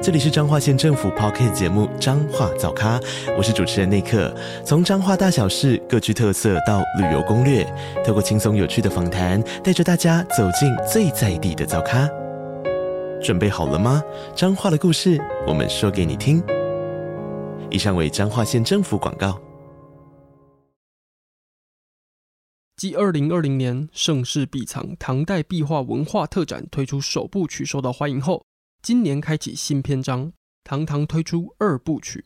这里是彰化县政府 Podcast 节目《彰化早咖》，我是主持人内克。从彰化大小事各具特色到旅游攻略，透过轻松有趣的访谈，带着大家走进最在地的早咖。准备好了吗？彰化的故事，我们说给你听。以上为彰化县政府广告。继二零二零年盛世笔藏唐代壁画文化特展推出首部曲受到欢迎后，今年开启新篇章，堂堂推出二部曲。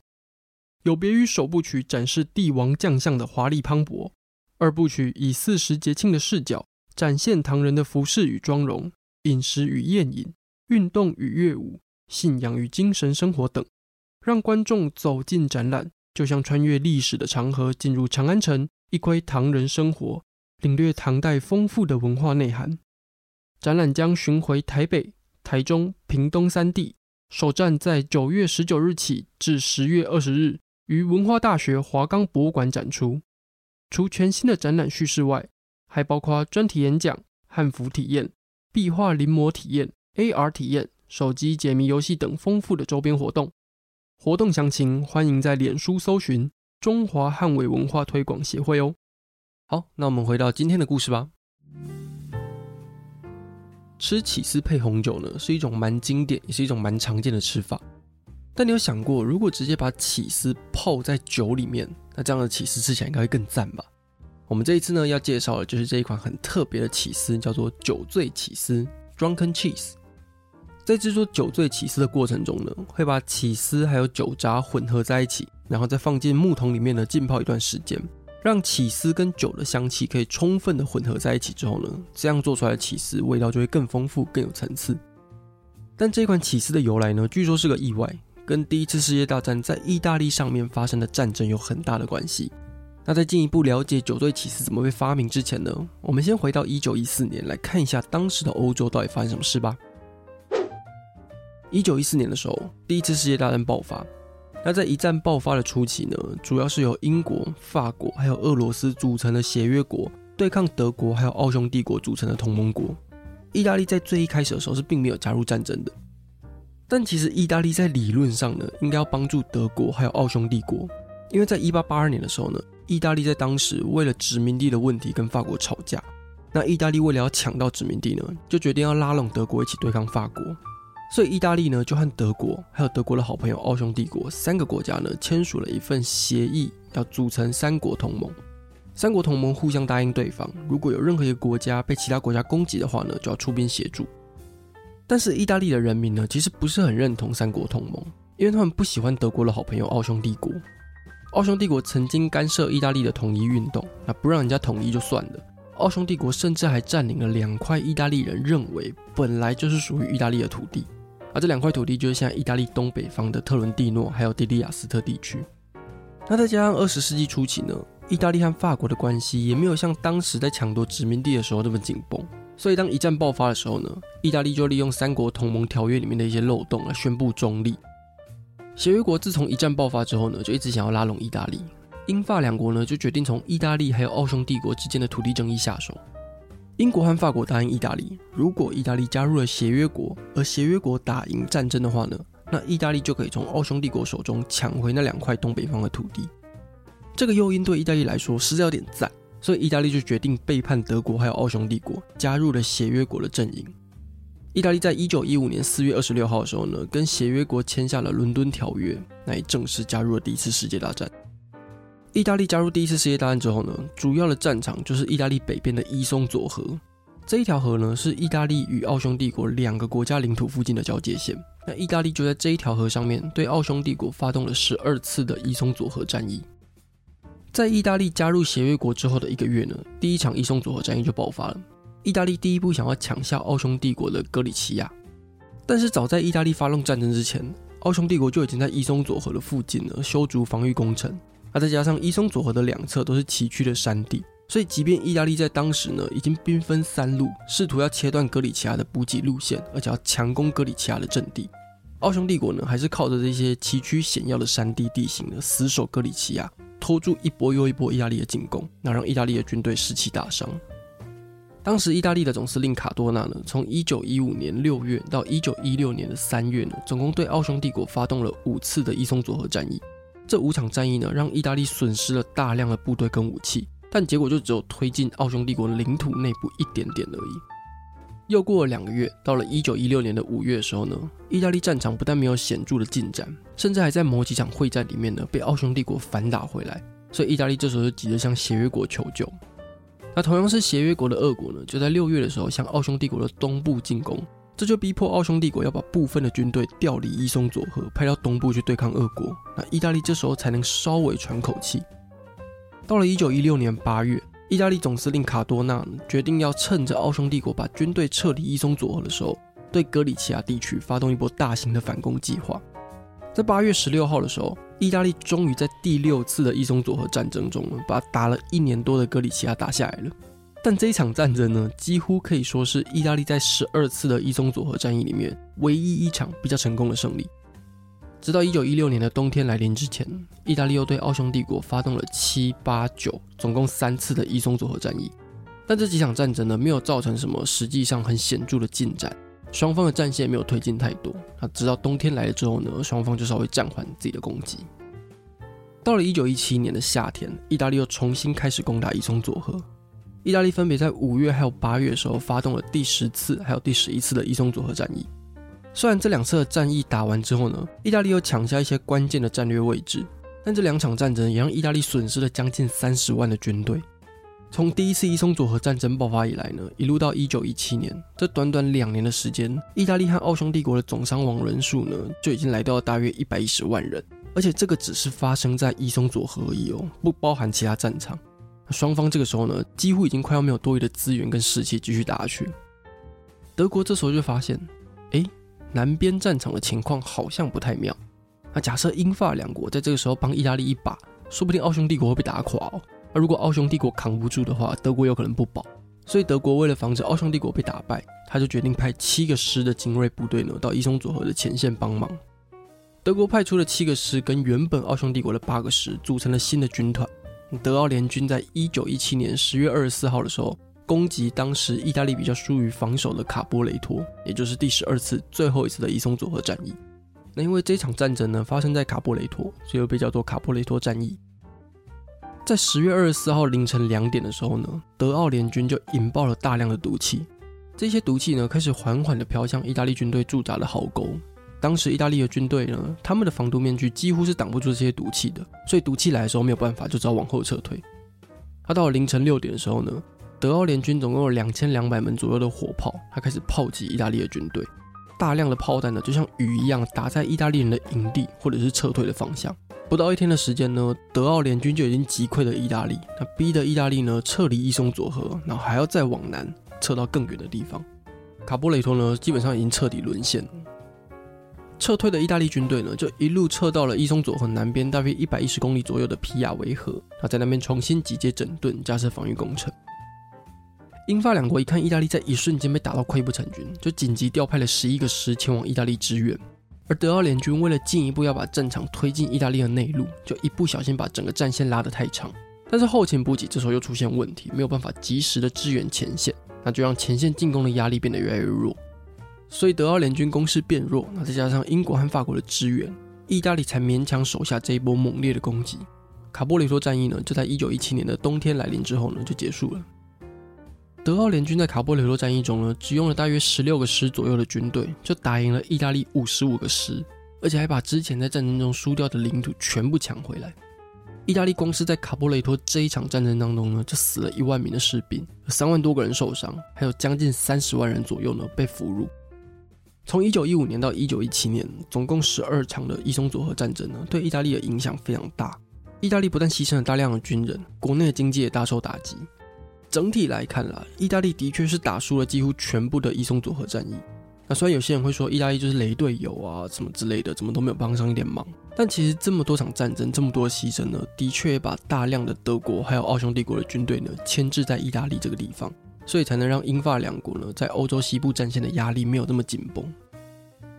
有别于首部曲展示帝王将相的华丽磅礴，二部曲以四时节庆的视角展现唐人的服饰与妆容、饮食与宴饮、运动与乐舞、信仰与精神生活等，让观众走进展览，就像穿越历史的长河，进入长安城，一窥唐人生活，领略唐代丰富的文化内涵。展览将巡回台北。台中、屏东三地首站在九月十九日起至十月二十日于文化大学华冈博物馆展出。除全新的展览叙事外，还包括专题演讲、汉服体验、壁画临摹体验、AR 体验、手机解谜游戏等丰富的周边活动。活动详情欢迎在脸书搜寻中华汉伪文化推广协会哦。好，那我们回到今天的故事吧。吃起司配红酒呢，是一种蛮经典，也是一种蛮常见的吃法。但你有想过，如果直接把起司泡在酒里面，那这样的起司吃起来应该会更赞吧？我们这一次呢，要介绍的就是这一款很特别的起司，叫做酒醉起司 （Drunken Cheese）。在制作酒醉起司的过程中呢，会把起司还有酒渣混合在一起，然后再放进木桶里面呢浸泡一段时间。让起司跟酒的香气可以充分的混合在一起之后呢，这样做出来的起司味道就会更丰富、更有层次。但这款起司的由来呢，据说是个意外，跟第一次世界大战在意大利上面发生的战争有很大的关系。那在进一步了解酒醉起司怎么被发明之前呢，我们先回到一九一四年来看一下当时的欧洲到底发生什么事吧。一九一四年的时候，第一次世界大战爆发。那在一战爆发的初期呢，主要是由英国、法国还有俄罗斯组成的协约国对抗德国还有奥匈帝国组成的同盟国。意大利在最一开始的时候是并没有加入战争的，但其实意大利在理论上呢，应该要帮助德国还有奥匈帝国，因为在一八八二年的时候呢，意大利在当时为了殖民地的问题跟法国吵架，那意大利为了要抢到殖民地呢，就决定要拉拢德国一起对抗法国。所以，意大利呢就和德国，还有德国的好朋友奥匈帝国三个国家呢签署了一份协议，要组成三国同盟。三国同盟互相答应对方，如果有任何一个国家被其他国家攻击的话呢，就要出兵协助。但是，意大利的人民呢其实不是很认同三国同盟，因为他们不喜欢德国的好朋友奥匈帝国。奥匈帝国曾经干涉意大利的统一运动，那不让人家统一就算了，奥匈帝国甚至还占领了两块意大利人认为本来就是属于意大利的土地。而这两块土地就是现在意大利东北方的特伦蒂诺还有迪利亚斯特地区。那再加上二十世纪初期呢，意大利和法国的关系也没有像当时在抢夺殖民地的时候那么紧绷。所以当一战爆发的时候呢，意大利就利用三国同盟条约里面的一些漏洞来宣布中立。协约国自从一战爆发之后呢，就一直想要拉拢意大利。英法两国呢就决定从意大利还有奥匈帝国之间的土地争议下手。英国和法国答应意大利，如果意大利加入了协约国，而协约国打赢战争的话呢，那意大利就可以从奥匈帝国手中抢回那两块东北方的土地。这个诱因对意大利来说实在有点赞，所以意大利就决定背叛德国还有奥匈帝国，加入了协约国的阵营。意大利在一九一五年四月二十六号的时候呢，跟协约国签下了伦敦条约，那也正式加入了第一次世界大战。意大利加入第一次世界大战之后呢，主要的战场就是意大利北边的伊松佐河。这一条河呢，是意大利与奥匈帝国两个国家领土附近的交界线。那意大利就在这一条河上面对奥匈帝国发动了十二次的伊松佐河战役。在意大利加入协约国之后的一个月呢，第一场伊松佐河战役就爆发了。意大利第一步想要抢下奥匈帝国的格里奇亚，但是早在意大利发动战争之前，奥匈帝国就已经在伊松佐河的附近呢修筑防御工程。那再加上伊松佐河的两侧都是崎岖的山地，所以即便意大利在当时呢已经兵分三路，试图要切断格里奇亚的补给路线，而且要强攻格里奇亚的阵地，奥匈帝国呢还是靠着这些崎岖险要的山地地形呢死守格里奇亚，拖住一波又一波意大利的进攻，那让意大利的军队士气大伤。当时，意大利的总司令卡多纳呢，从一九一五年六月到一九一六年的三月呢，总共对奥匈帝国发动了五次的伊松佐河战役。这五场战役呢，让意大利损失了大量的部队跟武器，但结果就只有推进奥匈帝国领土内部一点点而已。又过了两个月，到了一九一六年的五月的时候呢，意大利战场不但没有显著的进展，甚至还在某几场会战里面呢，被奥匈帝国反打回来。所以意大利这时候就急着向协约国求救。那同样是协约国的俄国呢，就在六月的时候向奥匈帝国的东部进攻，这就逼迫奥匈帝国要把部分的军队调离伊松佐河，派到东部去对抗俄国。那意大利这时候才能稍微喘口气。到了一九一六年八月，意大利总司令卡多纳决定要趁着奥匈帝国把军队撤离伊松佐河的时候，对格里奇亚地区发动一波大型的反攻计划。在八月十六号的时候，意大利终于在第六次的伊松佐河战争中，把打了一年多的格里奇亚打下来了。但这一场战争呢，几乎可以说是意大利在十二次的伊松佐河战役里面唯一一场比较成功的胜利。直到一九一六年的冬天来临之前，意大利又对奥匈帝国发动了七、八、九，总共三次的伊松佐河战役。但这几场战争呢，没有造成什么实际上很显著的进展。双方的战线没有推进太多，那直到冬天来了之后呢，双方就稍微暂缓自己的攻击。到了一九一七年的夏天，意大利又重新开始攻打伊松佐河。意大利分别在五月还有八月的时候发动了第十次还有第十一次的伊松佐河战役。虽然这两次的战役打完之后呢，意大利又抢下一些关键的战略位置，但这两场战争也让意大利损失了将近三十万的军队。从第一次伊松佐河战争爆发以来呢，一路到一九一七年，这短短两年的时间，意大利和奥匈帝国的总伤亡人数呢，就已经来到了大约一百一十万人，而且这个只是发生在伊松佐河而已哦，不包含其他战场。双方这个时候呢，几乎已经快要没有多余的资源跟士气继续打下去。德国这时候就发现，哎，南边战场的情况好像不太妙。那假设英法两国在这个时候帮意大利一把，说不定奥匈帝国会被打垮哦。而如果奥匈帝国扛不住的话，德国有可能不保。所以德国为了防止奥匈帝国被打败，他就决定派七个师的精锐部队呢到伊松佐河的前线帮忙。德国派出了七个师跟原本奥匈帝国的八个师组成了新的军团。德奥联军在一九一七年十月二十四号的时候攻击当时意大利比较疏于防守的卡波雷托，也就是第十二次最后一次的伊松佐河战役。那因为这场战争呢发生在卡波雷托，所以又被叫做卡波雷托战役。在十月二十四号凌晨两点的时候呢，德奥联军就引爆了大量的毒气。这些毒气呢，开始缓缓地飘向意大利军队驻扎的壕沟。当时意大利的军队呢，他们的防毒面具几乎是挡不住这些毒气的，所以毒气来的时候没有办法，就只好往后撤退。他到了凌晨六点的时候呢，德奥联军总共有两千两百门左右的火炮，他开始炮击意大利的军队。大量的炮弹呢，就像雨一样打在意大利人的营地或者是撤退的方向。不到一天的时间呢，德奥联军就已经击溃了意大利，那逼得意大利呢撤离伊松佐河，然后还要再往南撤到更远的地方。卡波雷托呢，基本上已经彻底沦陷。撤退的意大利军队呢，就一路撤到了伊松佐河南边大约一百一十公里左右的皮亚维河，那在那边重新集结整顿，加设防御工程。英法两国一看意大利在一瞬间被打到溃不成军，就紧急调派了十一个师前往意大利支援。而德奥联军为了进一步要把战场推进意大利的内陆，就一不小心把整个战线拉得太长。但是后勤补给这时候又出现问题，没有办法及时的支援前线，那就让前线进攻的压力变得越来越弱。所以德奥联军攻势变弱，那再加上英国和法国的支援，意大利才勉强守下这一波猛烈的攻击。卡波雷托战役呢，就在一九一七年的冬天来临之后呢，就结束了。德奥联军在卡波雷托战役中呢，只用了大约十六个师左右的军队，就打赢了意大利五十五个师，而且还把之前在战争中输掉的领土全部抢回来。意大利光是在卡波雷托这一场战争当中呢，就死了一万名的士兵，有三万多个人受伤，还有将近三十万人左右呢被俘虏。从一九一五年到一九一七年，总共十二场的伊松佐河战争呢，对意大利的影响非常大。意大利不但牺牲了大量的军人，国内的经济也大受打击。整体来看啦，意大利的确是打输了几乎全部的伊松佐河战役。那虽然有些人会说意大利就是雷队友啊，什么之类的，怎么都没有帮上一点忙。但其实这么多场战争，这么多牺牲呢，的确把大量的德国还有奥匈帝国的军队呢牵制在意大利这个地方，所以才能让英法两国呢在欧洲西部战线的压力没有那么紧绷。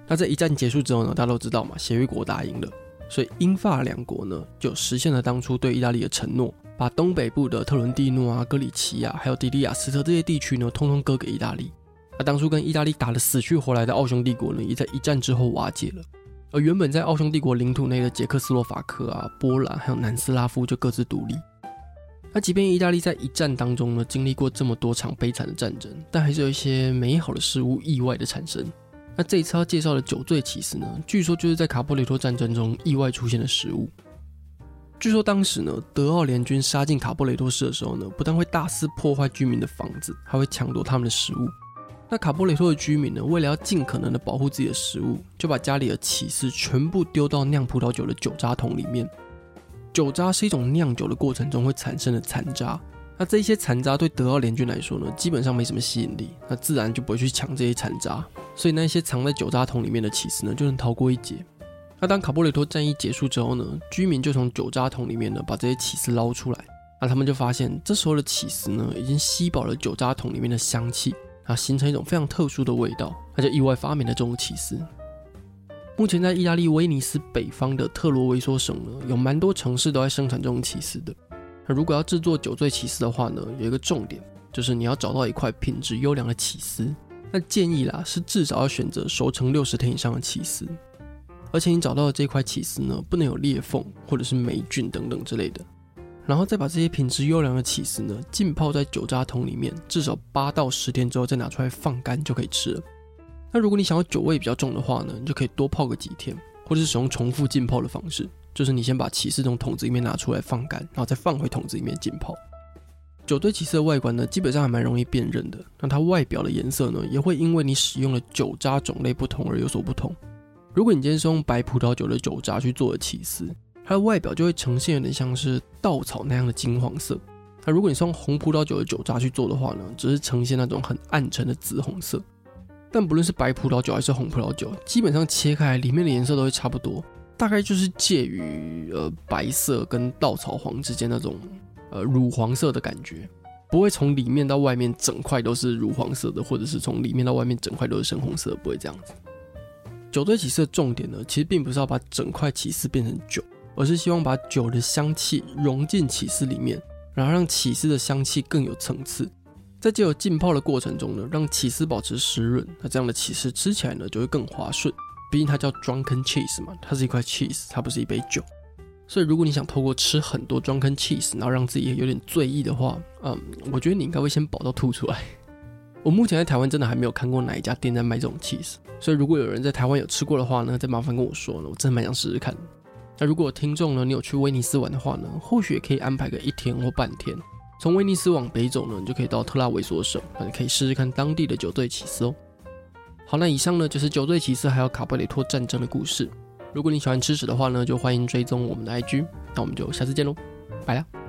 那在一战结束之后呢，大家都知道嘛，协约国打赢了，所以英法两国呢就实现了当初对意大利的承诺，把东北部的特伦蒂诺啊、戈里奇亚还有迪利亚斯特这些地区呢，通通割给意大利。那当初跟意大利打得死去活来的奥匈帝国呢，也在一战之后瓦解了。而原本在奥匈帝国领土内的捷克斯洛伐克啊、波兰还有南斯拉夫就各自独立。那即便意大利在一战当中呢，经历过这么多场悲惨的战争，但还是有一些美好的事物意外的产生。那这一次要介绍的酒醉起司呢，据说就是在卡波雷托战争中意外出现的食物。据说当时呢，德奥联军杀进卡波雷托市的时候呢，不但会大肆破坏居民的房子，还会抢夺他们的食物。那卡波雷托的居民呢，为了要尽可能的保护自己的食物，就把家里的起司全部丢到酿葡萄酒的酒渣桶里面。酒渣是一种酿酒的过程中会产生的残渣，那这些残渣对德奥联军来说呢，基本上没什么吸引力，那自然就不会去抢这些残渣，所以那些藏在酒渣桶里面的起司呢，就能逃过一劫。那当卡波雷托战役结束之后呢，居民就从酒渣桶里面呢，把这些起司捞出来，那他们就发现这时候的起司呢，已经吸饱了酒渣桶里面的香气。啊，形成一种非常特殊的味道，那就意外发明了这种起司。目前在意大利威尼斯北方的特罗维索省呢，有蛮多城市都在生产这种起司的。那如果要制作酒醉起司的话呢，有一个重点，就是你要找到一块品质优良的起司。那建议啦，是至少要选择熟成六十天以上的起司，而且你找到的这块起司呢，不能有裂缝或者是霉菌等等之类的。然后再把这些品质优良的起司呢，浸泡在酒渣桶里面，至少八到十天之后再拿出来放干就可以吃了。那如果你想要酒味比较重的话呢，你就可以多泡个几天，或者是使用重复浸泡的方式，就是你先把起司从桶子里面拿出来放干，然后再放回桶子里面浸泡。酒对起司的外观呢，基本上还蛮容易辨认的。那它外表的颜色呢，也会因为你使用的酒渣种类不同而有所不同。如果你今天是用白葡萄酒的酒渣去做的起司，它的外表就会呈现有点像是稻草那样的金黄色。那如果你是用红葡萄酒的酒渣去做的话呢，只是呈现那种很暗沉的紫红色。但不论是白葡萄酒还是红葡萄酒，基本上切开里面的颜色都会差不多，大概就是介于呃白色跟稻草黄之间那种呃乳黄色的感觉，不会从里面到外面整块都是乳黄色的，或者是从里面到外面整块都是深红色，不会这样子。酒醉起司的重点呢，其实并不是要把整块起司变成酒。而是希望把酒的香气融进起司里面，然后让起司的香气更有层次。在借由浸泡的过程中呢，让起司保持湿润，那这样的起司吃起来呢就会更滑顺。毕竟它叫 drunken cheese 嘛，它是一块 cheese，它不是一杯酒。所以如果你想透过吃很多 drunken cheese，然后让自己有点醉意的话，嗯，我觉得你应该会先饱到吐出来。我目前在台湾真的还没有看过哪一家店在卖这种 cheese，所以如果有人在台湾有吃过的话呢，再麻烦跟我说呢，我真的蛮想试试看。那如果听众呢，你有去威尼斯玩的话呢，或许也可以安排个一天或半天，从威尼斯往北走呢，你就可以到特拉维索省，那你可以试试看当地的酒醉起司哦。好，那以上呢就是酒醉起司还有卡布雷托战争的故事。如果你喜欢吃屎的话呢，就欢迎追踪我们的 IG。那我们就下次见喽，拜了。